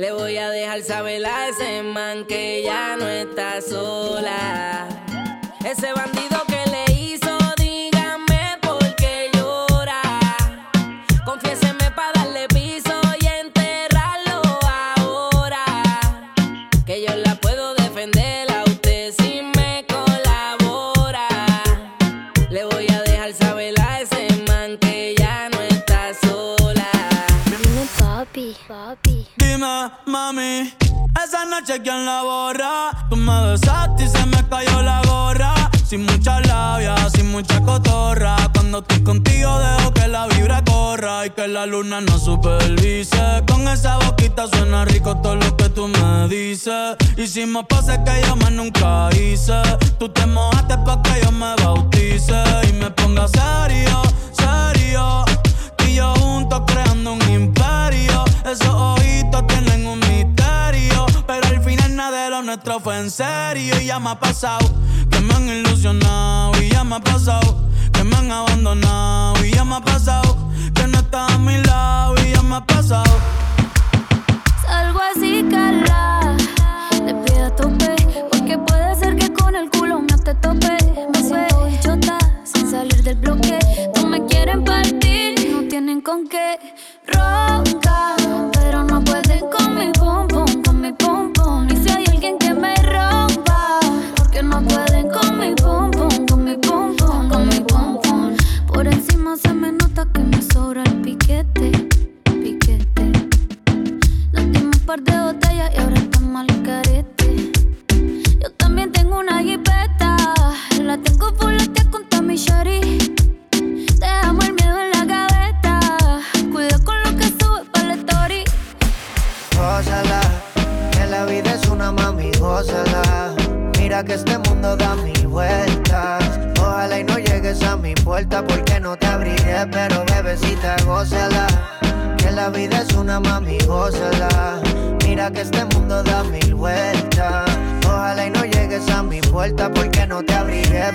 Le voy a dejar saber a ese man que ya no está sola. Ese bandido estoy contigo dejo que la vibra corra y que la luna no supervise. Con esa boquita suena rico todo lo que tú me dices. Hicimos pases que yo más nunca hice. Tú te mojaste pa' que yo me bautice y me ponga serio, serio. Tú y yo juntos creando un imperio. Esos ojitos tienen un misterio. Pero al final nada de lo nuestro fue en serio. Y ya me ha pasado que me han ilusionado. Y ya me ha pasado que me han abandonado. Y ya me ha pasado que no estás a mi lado. Y ya me ha pasado. Salgo así, cala. Le pido a tope. Porque puede ser que con el culo no te tope. Me siento bichota sin salir del bloque. No me quieren partir, no tienen con qué. Ronca,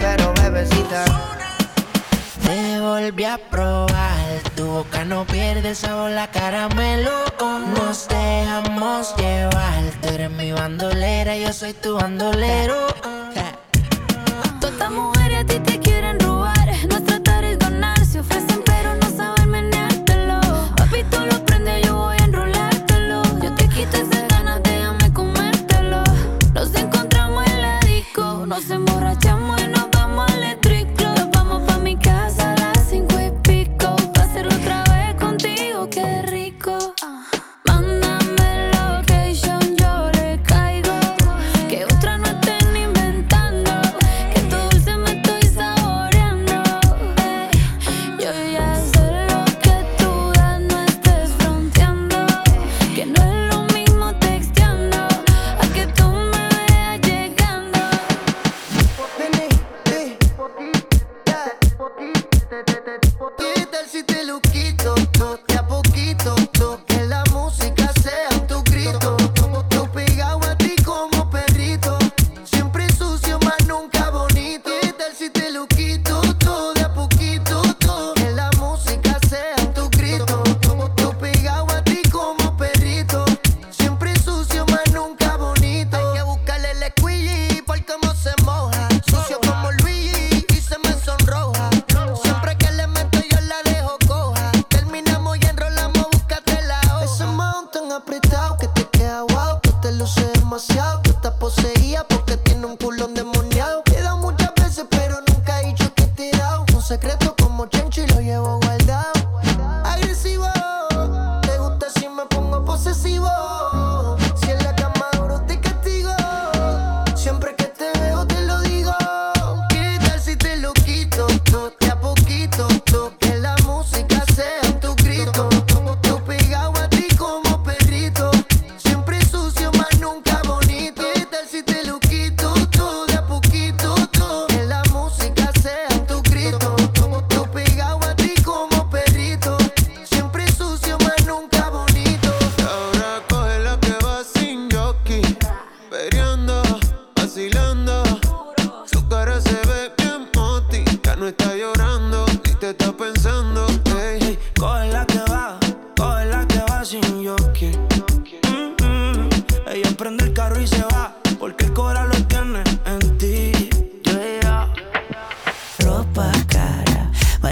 pero bebecita. Te volví a probar, tu boca no pierde sabor, la caramelo. Nos dejamos llevar, tú eres mi bandolera, yo soy tu bandolero.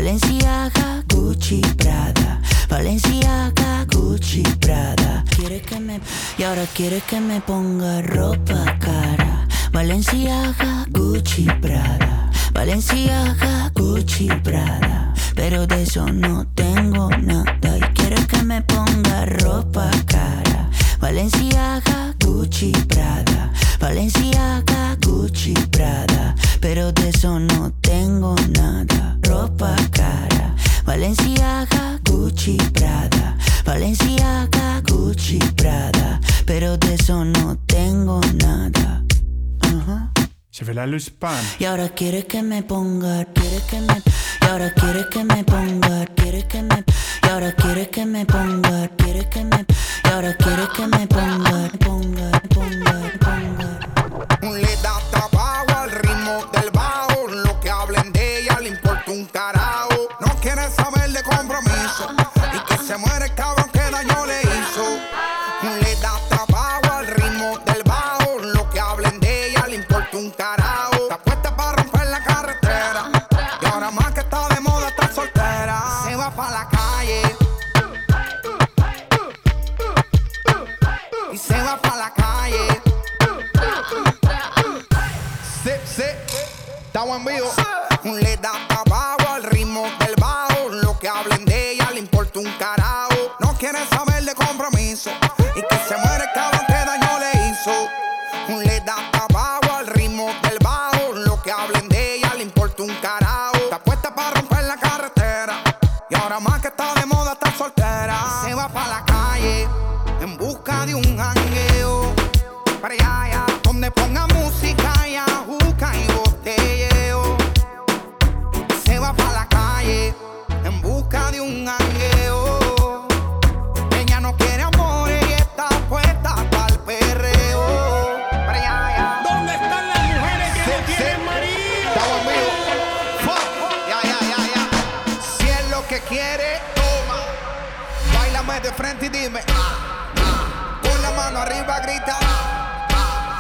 Valenciaga, Gucci, Prada. Valenciaga, Gucci, Prada. Y ahora quiere que me ponga ropa cara. Valenciaga, Gucci, Prada. Valenciaga, Gucci, Prada. Pero de eso no tengo nada y quiere que me ponga ropa cara. Valenciaga, Gucci, Prada. Valenciaga, Gucci, Prada. Pero de eso no tengo nada. Se fait la pan. Y ahora quiere que me ponga, quiere que me, y ahora quiere que me ponga, quiere que me, y ahora quiere que me ponga, quiere que me, y ahora quiere que me ponga, ponga, ponga, ponga. Le da Y se va para la calle. Sí, sí, estamos en vivo. Le da trabajo Bailame de frente y dime. Con la mano arriba, grita.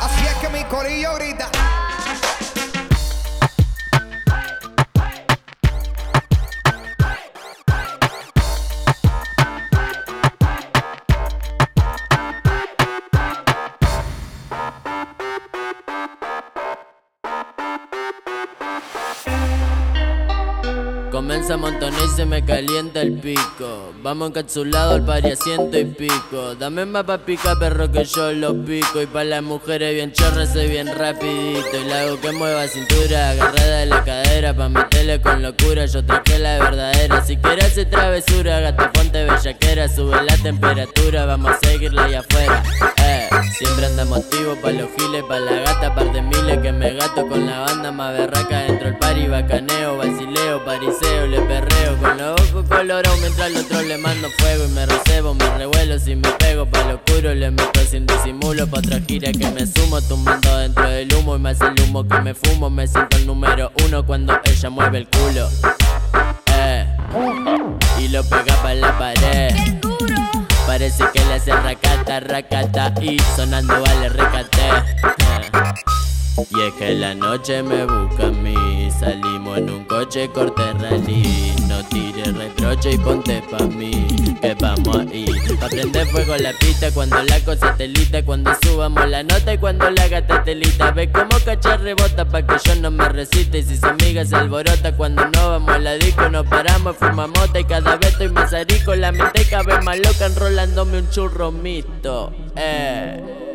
Así es que mi corillo grita. Comienza a se me calienta el pico. Vamos encapsulado al pari a ciento y pico. Dame más pa' pica, perro, que yo lo pico. Y pa' las mujeres bien chorras, soy bien rapidito. Y la hago que mueva cintura, agarrada de la cadera. Pa' meterle con locura, yo traje la verdadera. Si quieres hacer travesura, gata, ponte bellaquera. Sube la temperatura, vamos a seguirla allá afuera. Eh, siempre andamos activos pa' los giles, pa' la gata, par de miles que me gato con la banda más berraca dentro del pari, bacaneo, vacileo, pariseo, le con los ojos colorados mientras al otro le mando fuego y me recebo, me revuelo si me pego pa' lo oscuro, le meto sin disimulo pa' otra gira que me sumo, tumbando dentro del humo y más el humo que me fumo, me siento el número uno cuando ella mueve el culo. Eh, y lo pega pa' la pared. Parece que le hace racata, racata y sonando vale recate. Eh. Y es que la noche me busca a mí Salimos en un corte rally No tires reproche y ponte pa' mí Que vamos ahí Pa' prender fuego la pista Cuando la cosa telita Cuando subamos la nota y cuando la gata telita Ve como cachar rebota pa' que yo no me resista Y si su amiga se alborota Cuando no vamos a la disco Nos paramos, fumamos Y cada vez estoy más arico La mente cada vez más loca Enrolándome un churro mixto Eh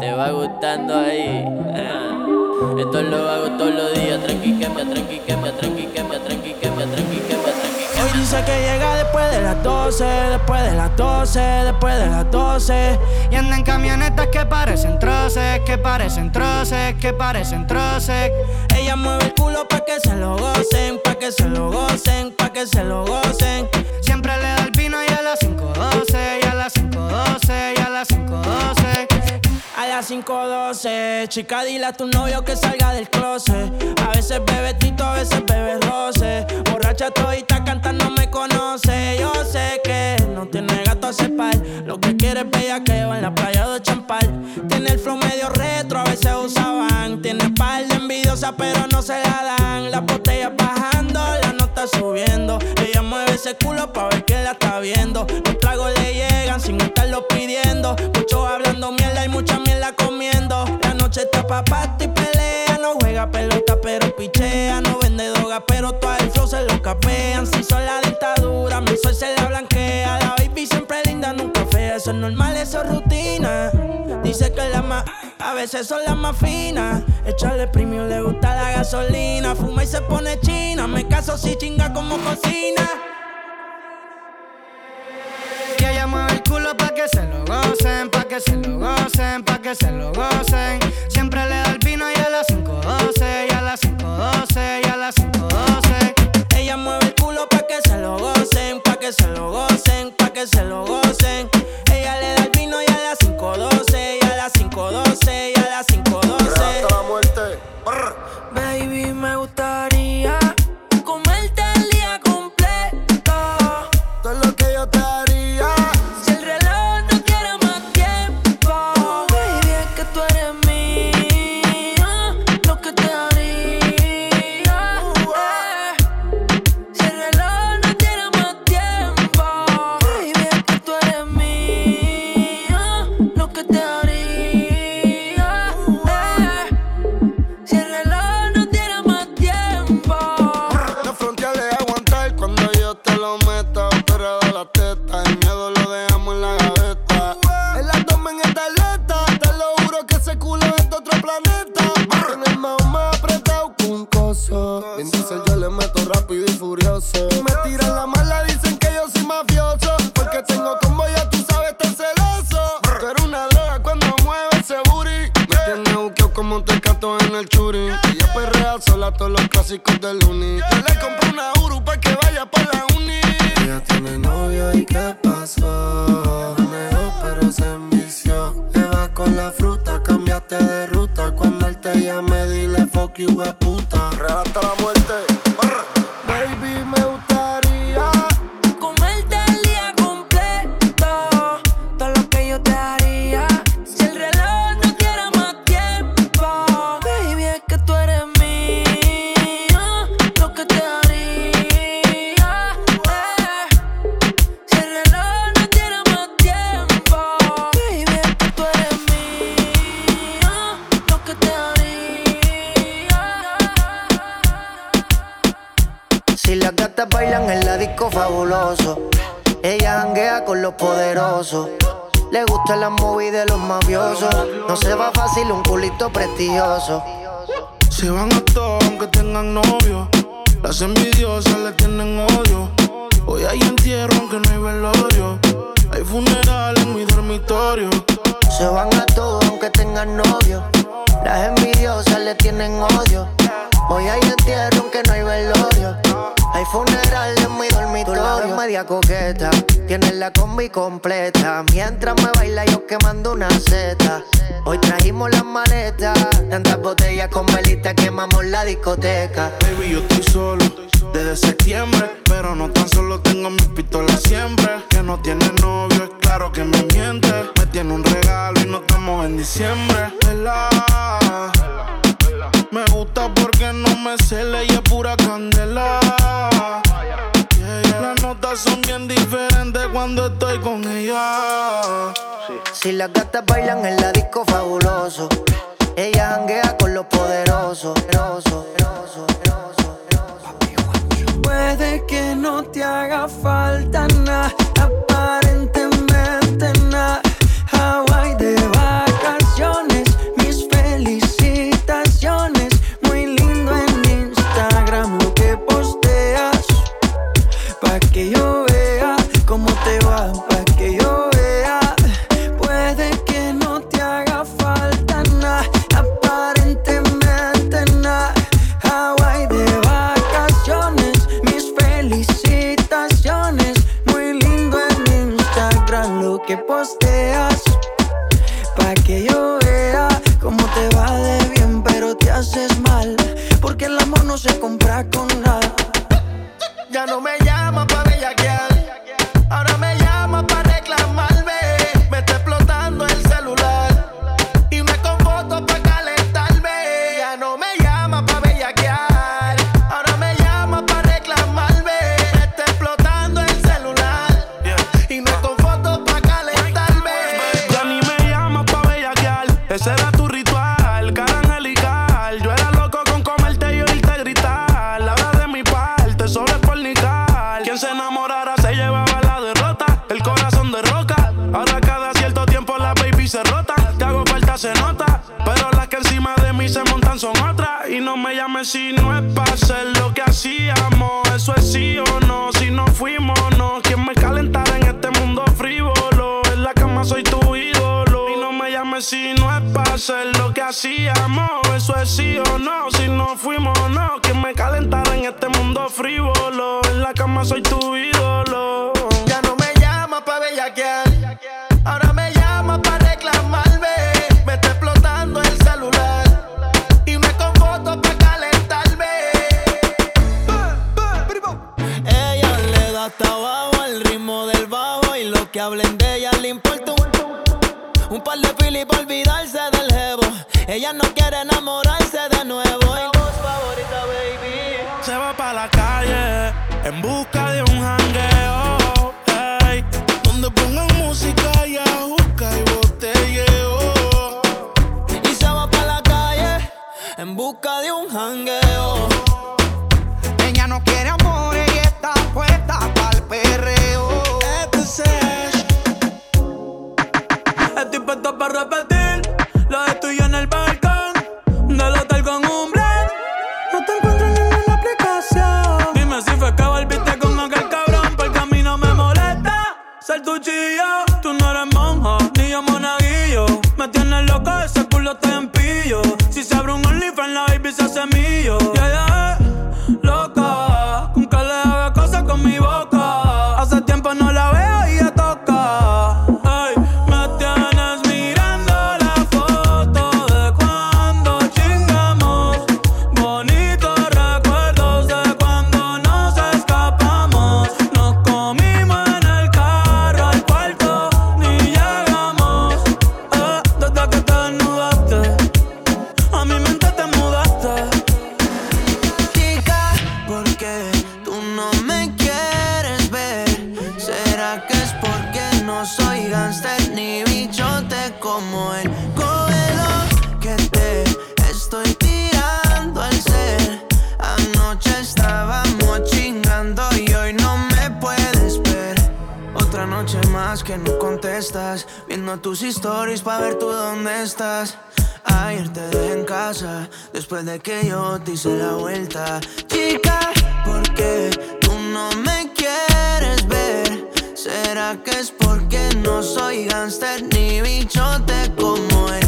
te va gustando ahí. Ah. Esto lo hago todos los días. Tranqui que me, tranqui que me, tranqui que me, tranqui que me, tranqui que me, tranqui que me. Hoy dice que llega después de las 12, después de las 12, después de las 12. Y anda en camionetas que parecen troces, que parecen troces, que parecen troces. Ella mueve el culo pa' que se lo gocen, pa' que se lo gocen, pa' que se lo gocen. 5.12, chica, dile a tu novio que salga del closet. A veces bebe tito, a veces bebe roce. Borracha todita cantando me conoce. Yo sé que no tiene gato a cepar. Lo que quiere es bellaqueo en la playa de Champal. Tiene el flow medio retro, a veces usaban. Tiene par de envidiosas, pero no se la dan. Las botellas bajando, subiendo. Ella mueve ese culo pa' ver quién la está viendo. Los tragos le llegan lo pidiendo. Muchos hablando mierda y mucha mierda comiendo. La noche está pa' y pelea. No juega pelota, pero pichea. No vende droga, pero todo el flow se lo capean. Si son la dictadura, mi sol se la blanquea. La baby siempre linda, nunca fea. Eso es normal, eso es rutina. Dice que la más, a veces son las más finas. Echarle premio le gusta la gasolina. Fuma y se pone china. Me caso si chinga como cocina. Que ella mueve el culo pa' que se lo gocen, pa' que se lo gocen, pa' que se lo gocen. Siempre le da el vino y a las 5.12, y a las 5.12, y a las 5.12. Ella mueve el culo pa' que se lo gocen, pa' que se lo gocen, pa' que se lo gocen. Si las gatas bailan en la disco fabuloso, ella janguea con los poderosos. Le gustan las movies de los mafiosos. No se va fácil un culito prestigioso. Se van a todos aunque tengan novio. Las envidiosas le tienen odio. Hoy hay entierro aunque no hay velorio. Hay funeral en mi dormitorio. Se van a todo aunque tengan novio. Las envidiosas le tienen odio. Hoy hay entierro aunque no hay velorio. Hay funeral en mi dormitorio. es media coqueta. Tienes la combi completa. Mientras me baila yo quemando una seta. Hoy trajimos las maletas. Tantas botellas con velita quemamos la discoteca. Baby, yo estoy solo desde septiembre. Pero no tan solo tengo mis pistolas siempre. Que no tiene novio, es claro que me miente. Me tiene un regalo y no estamos en diciembre. Vela. Me gusta porque no me cele y es pura candela. Yeah, Las notas son bien diferentes cuando estoy con ella. Si las gatas bailan en la disco fabuloso. Ella janguea con los poderosos. Puede que no te haga falta nada, hacíamos, eso es sí o no, si no fuimos no, que me calentara en este mundo frívolo, en la cama soy tú en busca de un jangueo. Donde pongan música y ajuca y botelleo. Y se va para la calle en busca de un jangueo. Ella no quiere mío. Yeah, yeah. Lo que no contestas. Viendo tus stories para ver tú dónde estás. Ayer te dejé en casa, después de que yo te hice la vuelta. Chica, ¿por qué tú no me quieres ver? ¿Será que es porque no soy gangster ni bichote como él?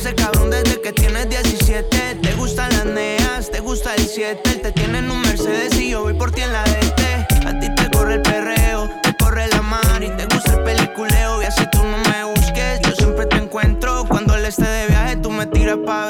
ese cabrón desde que tienes 17. Te gustan las neas, te gusta el 7. Te tiene en un Mercedes y yo voy por ti en la DT. A ti te corre el perreo, te corre la mar y te gusta el peliculeo. Y así tú no me busques, yo siempre te encuentro. Cuando él esté de viaje, tú me tiras pa'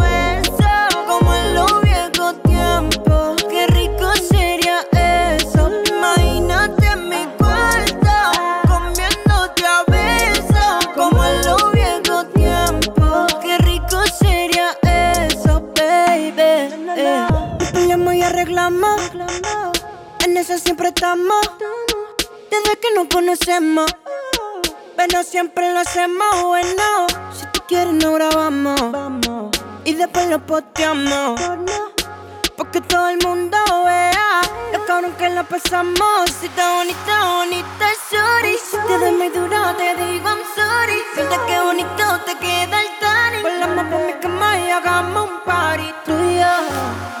hacemos bueno. Si tú quieres, no grabamos. Vamos. Y después lo posteamos. Porque todo el mundo vea lo cabrón que lo pasamos. Si está bonita, bonita, sorry. Si te doy muy duro, te digo I'm sorry. Siente que bonito te queda el tanning. Volamos por mi cama y hagamos un party tuyo.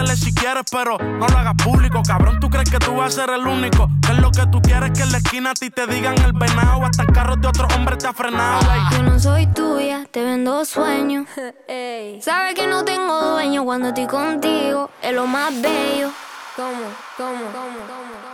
métele si quieres, pero no lo hagas público. Cabrón, tú crees que tú vas a ser el único. Que es lo que tú quieres que en la esquina a ti te digan el venado. Hasta el carro de otro hombre te ha frenado. ey. Yo no soy tuya, te vendo sueños. Sabes que no tengo dueño cuando estoy contigo, es lo más bello. ¿Cómo? ¿Cómo? ¿Cómo? ¿Cómo?